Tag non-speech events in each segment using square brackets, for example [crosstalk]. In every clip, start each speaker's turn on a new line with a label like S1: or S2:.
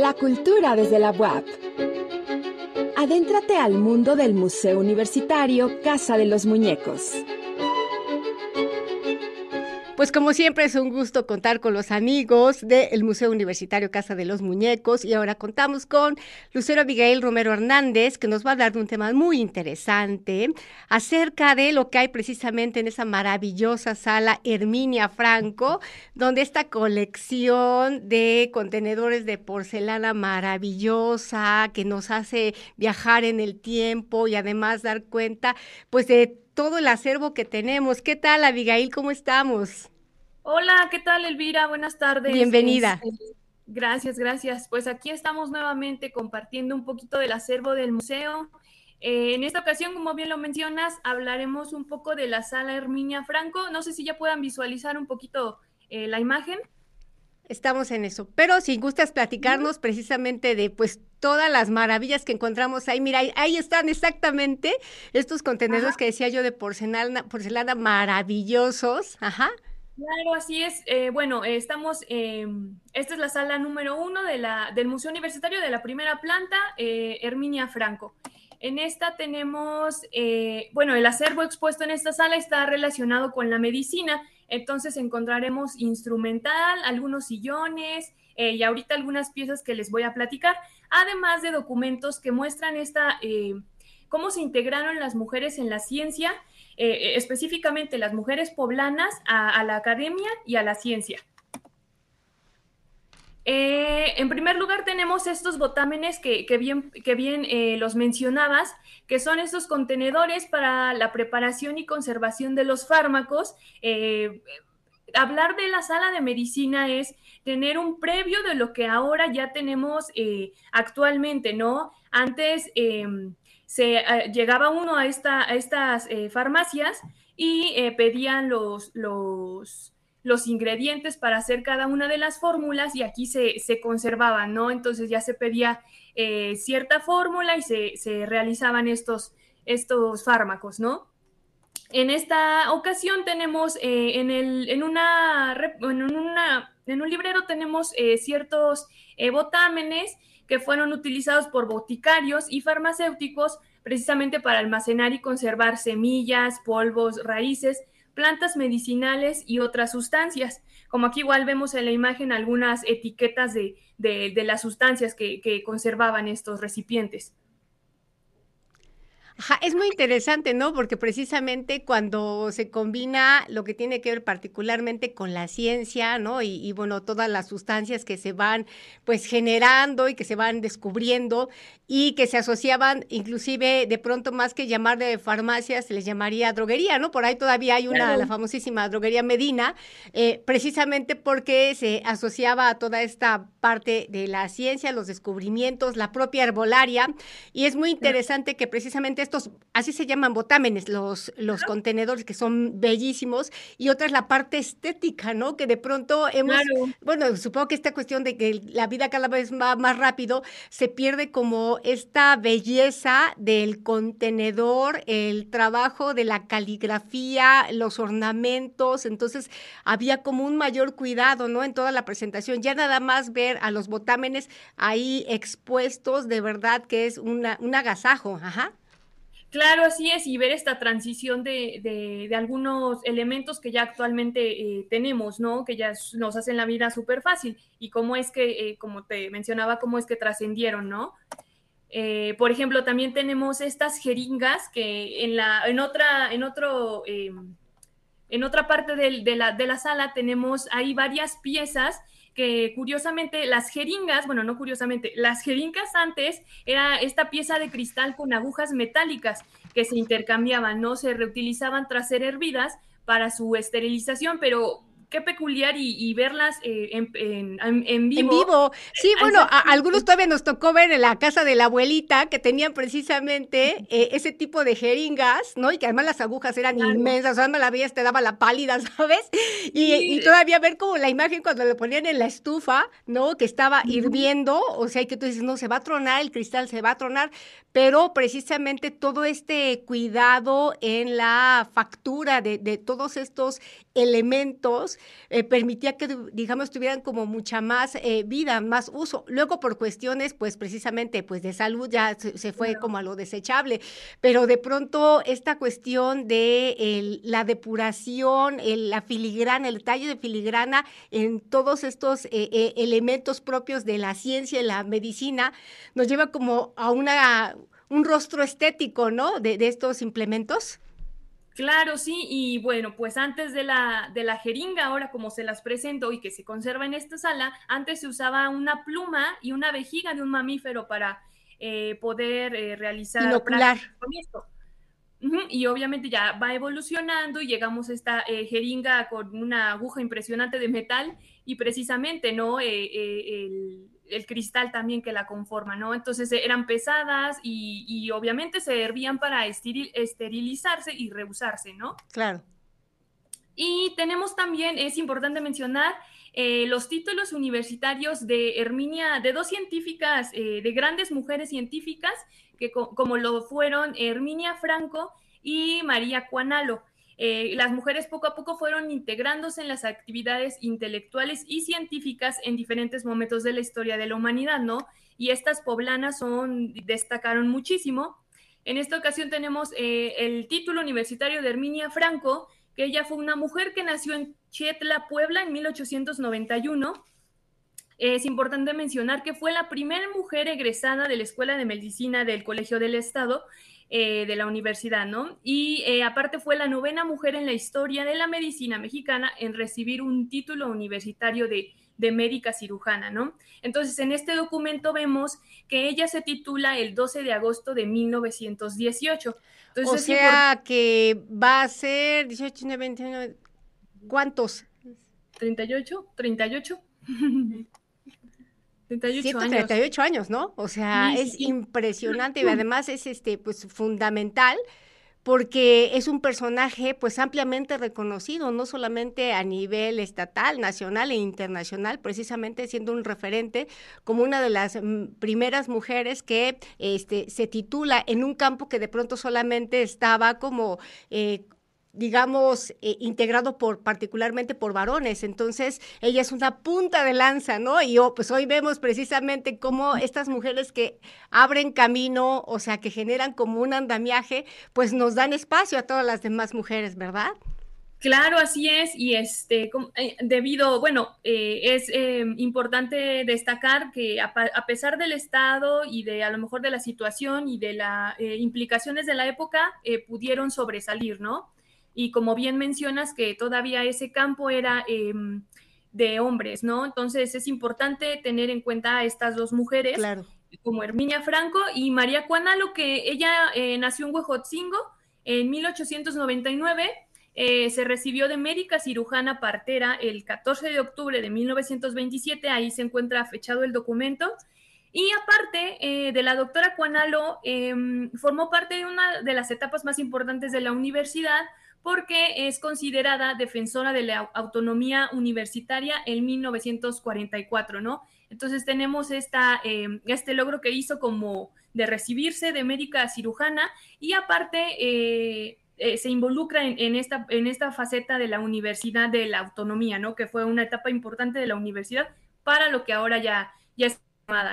S1: La cultura desde la UAP. Adéntrate al mundo del Museo Universitario Casa de los Muñecos.
S2: Pues como siempre es un gusto contar con los amigos del Museo Universitario Casa de los Muñecos. Y ahora contamos con Lucero Abigail Romero Hernández que nos va a hablar de un tema muy interesante acerca de lo que hay precisamente en esa maravillosa sala Herminia Franco, donde esta colección de contenedores de porcelana maravillosa que nos hace viajar en el tiempo y además dar cuenta pues de todo el acervo que tenemos. ¿Qué tal, Abigail? ¿Cómo estamos?
S3: Hola, ¿qué tal, Elvira? Buenas tardes.
S2: Bienvenida.
S3: Este, gracias, gracias. Pues aquí estamos nuevamente compartiendo un poquito del acervo del museo. Eh, en esta ocasión, como bien lo mencionas, hablaremos un poco de la sala Herminia Franco. No sé si ya puedan visualizar un poquito eh, la imagen.
S2: Estamos en eso. Pero si gustas platicarnos precisamente de pues todas las maravillas que encontramos ahí. Mira, ahí, están exactamente estos contenedores que decía yo de porcelana, porcelana maravillosos. Ajá.
S3: Claro, así es. Eh, bueno, estamos, esta es la sala número uno de la, del Museo Universitario de la primera planta, eh, Herminia Franco. En esta tenemos, eh, bueno, el acervo expuesto en esta sala está relacionado con la medicina entonces encontraremos instrumental, algunos sillones eh, y ahorita algunas piezas que les voy a platicar, además de documentos que muestran esta, eh, cómo se integraron las mujeres en la ciencia, eh, específicamente las mujeres poblanas a la academia y a la ciencia. Eh, en primer lugar tenemos estos botámenes que, bien, que bien eh, los mencionabas, que son estos contenedores para la preparación y conservación de los fármacos. Eh, hablar de la sala de medicina es tener un previo de lo que ahora ya tenemos actualmente, ¿no? Antes se llegaba uno a, esta, a estas farmacias y pedían los, los los ingredientes para hacer cada una de las fórmulas y aquí se, conservaban, ¿no? Entonces ya se pedía eh, cierta fórmula y se, realizaban estos, estos fármacos, ¿no? En esta ocasión tenemos eh, en, el, en, una, en un librero tenemos eh, ciertos botámenes que fueron utilizados por boticarios y farmacéuticos precisamente para almacenar y conservar semillas, polvos, raíces plantas medicinales y otras sustancias. Como aquí igual vemos en la imagen algunas etiquetas de, las sustancias que conservaban estos recipientes
S2: es muy interesante, ¿no? Porque precisamente cuando se combina lo que tiene que ver particularmente con la ciencia, ¿no? Y, bueno, todas las sustancias que se van pues generando y que se van descubriendo y que se asociaban inclusive de pronto más que llamar de farmacia, se les llamaría droguería, ¿no? Por ahí todavía hay una, la famosísima droguería Medina, eh, precisamente porque se asociaba a toda esta parte de la ciencia, los descubrimientos, la propia herbolaria. Y es muy interesante que precisamente estos, así se llaman botámenes, los, los contenedores que son bellísimos, y otra es la parte estética, ¿no? Que de pronto hemos, bueno, supongo que esta cuestión de que la vida cada vez va más rápido, se pierde como esta belleza del contenedor, el trabajo de la caligrafía, los ornamentos, entonces había como un mayor cuidado, ¿no? En toda la presentación, ya nada más ver a los botámenes ahí expuestos, de verdad que es una, un agasajo, ajá.
S3: Claro, así es, y ver esta transición de, de, algunos elementos que ya actualmente eh, tenemos, ¿no? Que ya nos hacen la vida súper fácil y cómo es que, eh, como te mencionaba, cómo es que trascendieron, ¿no? Eh, por ejemplo, también tenemos estas jeringas que en, la, en, otra, en, otro, em, en otra parte de, la, de la sala tenemos ahí varias piezas que curiosamente las jeringas, bueno, no curiosamente, las jeringas antes era esta pieza de cristal con agujas metálicas que se intercambiaban, no se reutilizaban tras ser hervidas para su esterilización, pero qué peculiar y, verlas eh, en, en, vivo.
S2: En vivo. Sí, bueno, a, algunos todavía nos tocó ver en la casa de la abuelita que tenían precisamente eh, ese tipo de jeringas, ¿no? Y que además las agujas eran inmensas, o sea, la veías, te daba la pálida, [laughs] ¿sabes? Y, todavía ver como la imagen cuando le ponían en la estufa, ¿no? Que estaba hirviendo, o sea, y que tú dices, no, se va a tronar, el cristal se va a tronar, pero precisamente todo este cuidado en la factura de, de todos estos elementos eh, permitía que, digamos, tuvieran como mucha más eh, vida, más uso. Luego, por cuestiones, pues precisamente, pues de salud ya se, fue como a lo desechable, pero de pronto esta cuestión de la depuración, la filigrana, el tallo de filigrana en todos estos eh, elementos propios de la ciencia y la medicina, nos lleva como a una, un rostro estético, ¿no? de estos implementos.
S3: Claro, sí, y bueno, pues antes de la, de la jeringa, ahora como se las presento y que se conserva en esta sala, antes se usaba una pluma y una vejiga de un mamífero para eh, poder eh, realizar
S2: Inocular.
S3: con esto. Y obviamente ya va evolucionando y llegamos a esta eh, jeringa con una aguja impresionante de metal y precisamente, ¿no? el, el cristal también que la conforma, ¿no? Entonces eh, eran pesadas y, obviamente se servían para esterilizarse y reusarse, ¿no?
S2: Claro.
S3: Y tenemos también, es importante mencionar, eh, los títulos universitarios de Herminia, de dos científicas, eh, de grandes mujeres científicas, que como lo fueron Herminia Franco y María Cuanalo. Eh, las mujeres poco a poco fueron integrándose en las actividades intelectuales y científicas en diferentes momentos de la historia de la humanidad, ¿no? Y estas poblanas son, destacaron muchísimo. En esta ocasión tenemos eh, el título universitario de Herminia Franco, que ella fue una mujer que nació en Chietla, Puebla, en 1891. Es importante mencionar que fue la primera mujer egresada de la Escuela de Medicina del Colegio del Estado eh, de la universidad, ¿no? Y eh, aparte fue la novena mujer en la historia de la medicina mexicana en recibir un título universitario de, médica cirujana, ¿no? Entonces, en este documento vemos que ella se titula el 12 de agosto de 1918.
S2: o sea que va a ser 18, 29, ¿cuántos?
S3: 38, 38.
S2: 138 años. ¿no? O sea, es impresionante y además es este pues fundamental porque es un personaje pues ampliamente reconocido, no solamente a nivel estatal, nacional e internacional, precisamente siendo un referente como una de las mm, primeras mujeres que este, se titula en un campo que de pronto solamente estaba como eh, digamos, eh, integrado por particularmente por varones. Entonces, ella es una punta de lanza, ¿no? Y oh, pues hoy vemos precisamente cómo estas mujeres que abren camino, o sea, que generan como un andamiaje, pues nos dan espacio a todas las demás mujeres, ¿verdad?
S3: Claro, así es, y este, eh, debido, bueno, eh, es importante destacar que a, pesar del Estado y de a lo mejor de la situación y de las implicaciones de la época, pudieron sobresalir, ¿no? Y como bien mencionas que todavía ese campo era em, de hombres, ¿no? Entonces es importante tener en cuenta a estas dos mujeres,
S2: claro.
S3: como Herminia Franco y María Cuanalo, que ella eh, nació en Huejotzingo en 1899. Eh, se recibió de médica cirujana partera el 14 de octubre de 1927, ahí se encuentra fechado el documento. Y aparte eh, de la doctora Cuanalo, em, formó parte de una de las etapas más importantes de la universidad, porque es considerada defensora de la autonomía universitaria en 1944, ¿no? Entonces tenemos esta, em, este logro que hizo como de recibirse de médica cirujana y aparte eh, eh, se involucra en, esta, en esta faceta de la universidad de la autonomía, ¿no? Que fue una etapa importante de la universidad para lo que ahora ya, ya es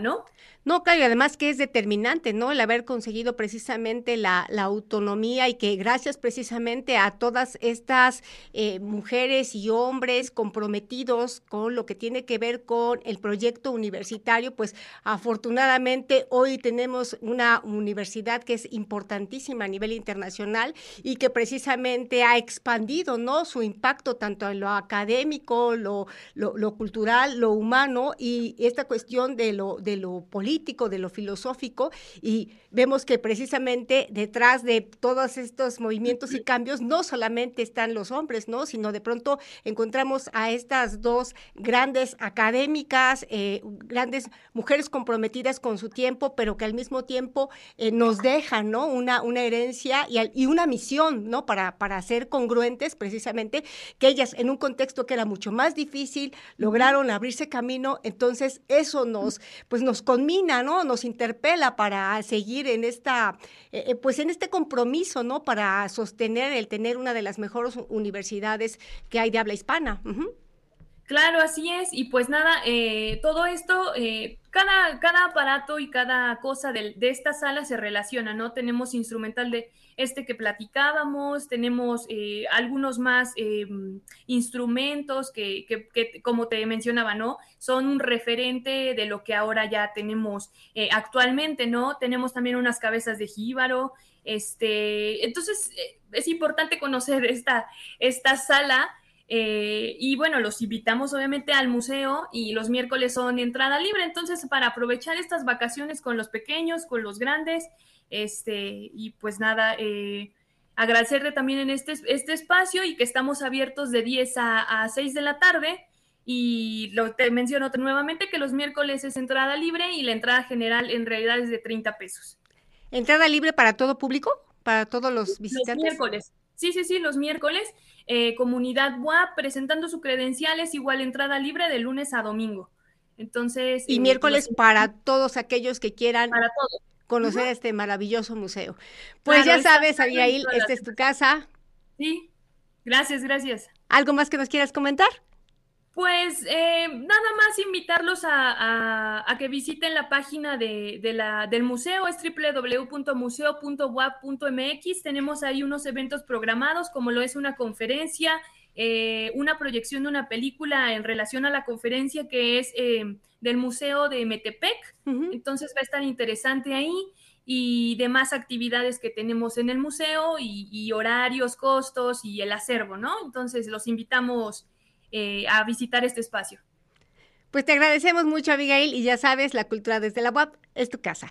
S3: ¿no?
S2: No, claro, y además que es determinante, ¿no? El haber conseguido precisamente la, autonomía y que gracias precisamente a todas estas eh, mujeres y hombres comprometidos con lo que tiene que ver con el proyecto universitario, pues afortunadamente hoy tenemos una universidad que es importantísima a nivel internacional y que precisamente ha expandido, ¿no? Su impacto tanto en lo académico, lo, lo, lo cultural, lo humano y esta cuestión de lo, de lo político de lo filosófico, y vemos que precisamente detrás de todos estos movimientos y cambios no solamente están los hombres, ¿no? Sino de pronto encontramos a estas dos grandes académicas, eh, grandes mujeres comprometidas con su tiempo, pero que al mismo tiempo eh, nos dejan, ¿no? Una, una herencia y, y, una misión, ¿no? Para, para ser congruentes, precisamente, que ellas en un contexto que era mucho más difícil lograron abrirse camino, entonces eso nos pues nos conmina, ¿no? Nos interpela para seguir en esta, eh, eh, pues en este compromiso, ¿no? Para sostener el tener una de las mejores universidades que hay de habla hispana.
S3: Claro, así es. Y pues nada, eh, todo esto, eh, cada, cada aparato y cada cosa de, esta sala se relaciona, ¿no? Tenemos instrumental de este que platicábamos, tenemos eh, algunos más instrumentos que, que, que, como te mencionaba, ¿no? Son un referente de lo que ahora ya tenemos actualmente, ¿no? Tenemos también unas cabezas de jíbaro. Este, entonces, es importante conocer esta, esta sala eh, y bueno, los invitamos obviamente al museo y los miércoles son entrada libre, entonces para aprovechar estas vacaciones con los pequeños, con los grandes, este, y pues nada, eh, agradecerte también en este, este espacio y que estamos abiertos de 10 a, a 6 de la tarde. Y lo, te menciono nuevamente que los miércoles es entrada libre y la entrada general en realidad es de 30 pesos.
S2: ¿Entrada libre para todo público? ¿Para todos los visitantes?
S3: Los miércoles. Sí, sí, sí, los miércoles. Eh, comunidad WAP presentando sus credenciales, igual entrada libre de lunes a domingo. Entonces.
S2: Y
S3: eh,
S2: miércoles para todos aquellos que quieran
S3: para todos.
S2: conocer este maravilloso museo. Pues claro, ya sabes, Abigail, esta es tu casa.
S3: Sí, gracias, gracias.
S2: ¿Algo más que nos quieras comentar?
S3: Pues eh, nada más invitarlos a, a, a, que visiten la página de, de la, del museo, es www.museo.wap.mx. Tenemos ahí unos eventos programados, como lo es una conferencia, eh, una proyección de una película en relación a la conferencia que es eh, del Museo de Metepec. Uh -huh. Entonces va a estar interesante ahí y demás actividades que tenemos en el museo y, y horarios, costos y el acervo, ¿no? Entonces los invitamos eh, a visitar este espacio.
S2: Pues te agradecemos mucho, Abigail, y ya sabes, la cultura desde la web es tu casa.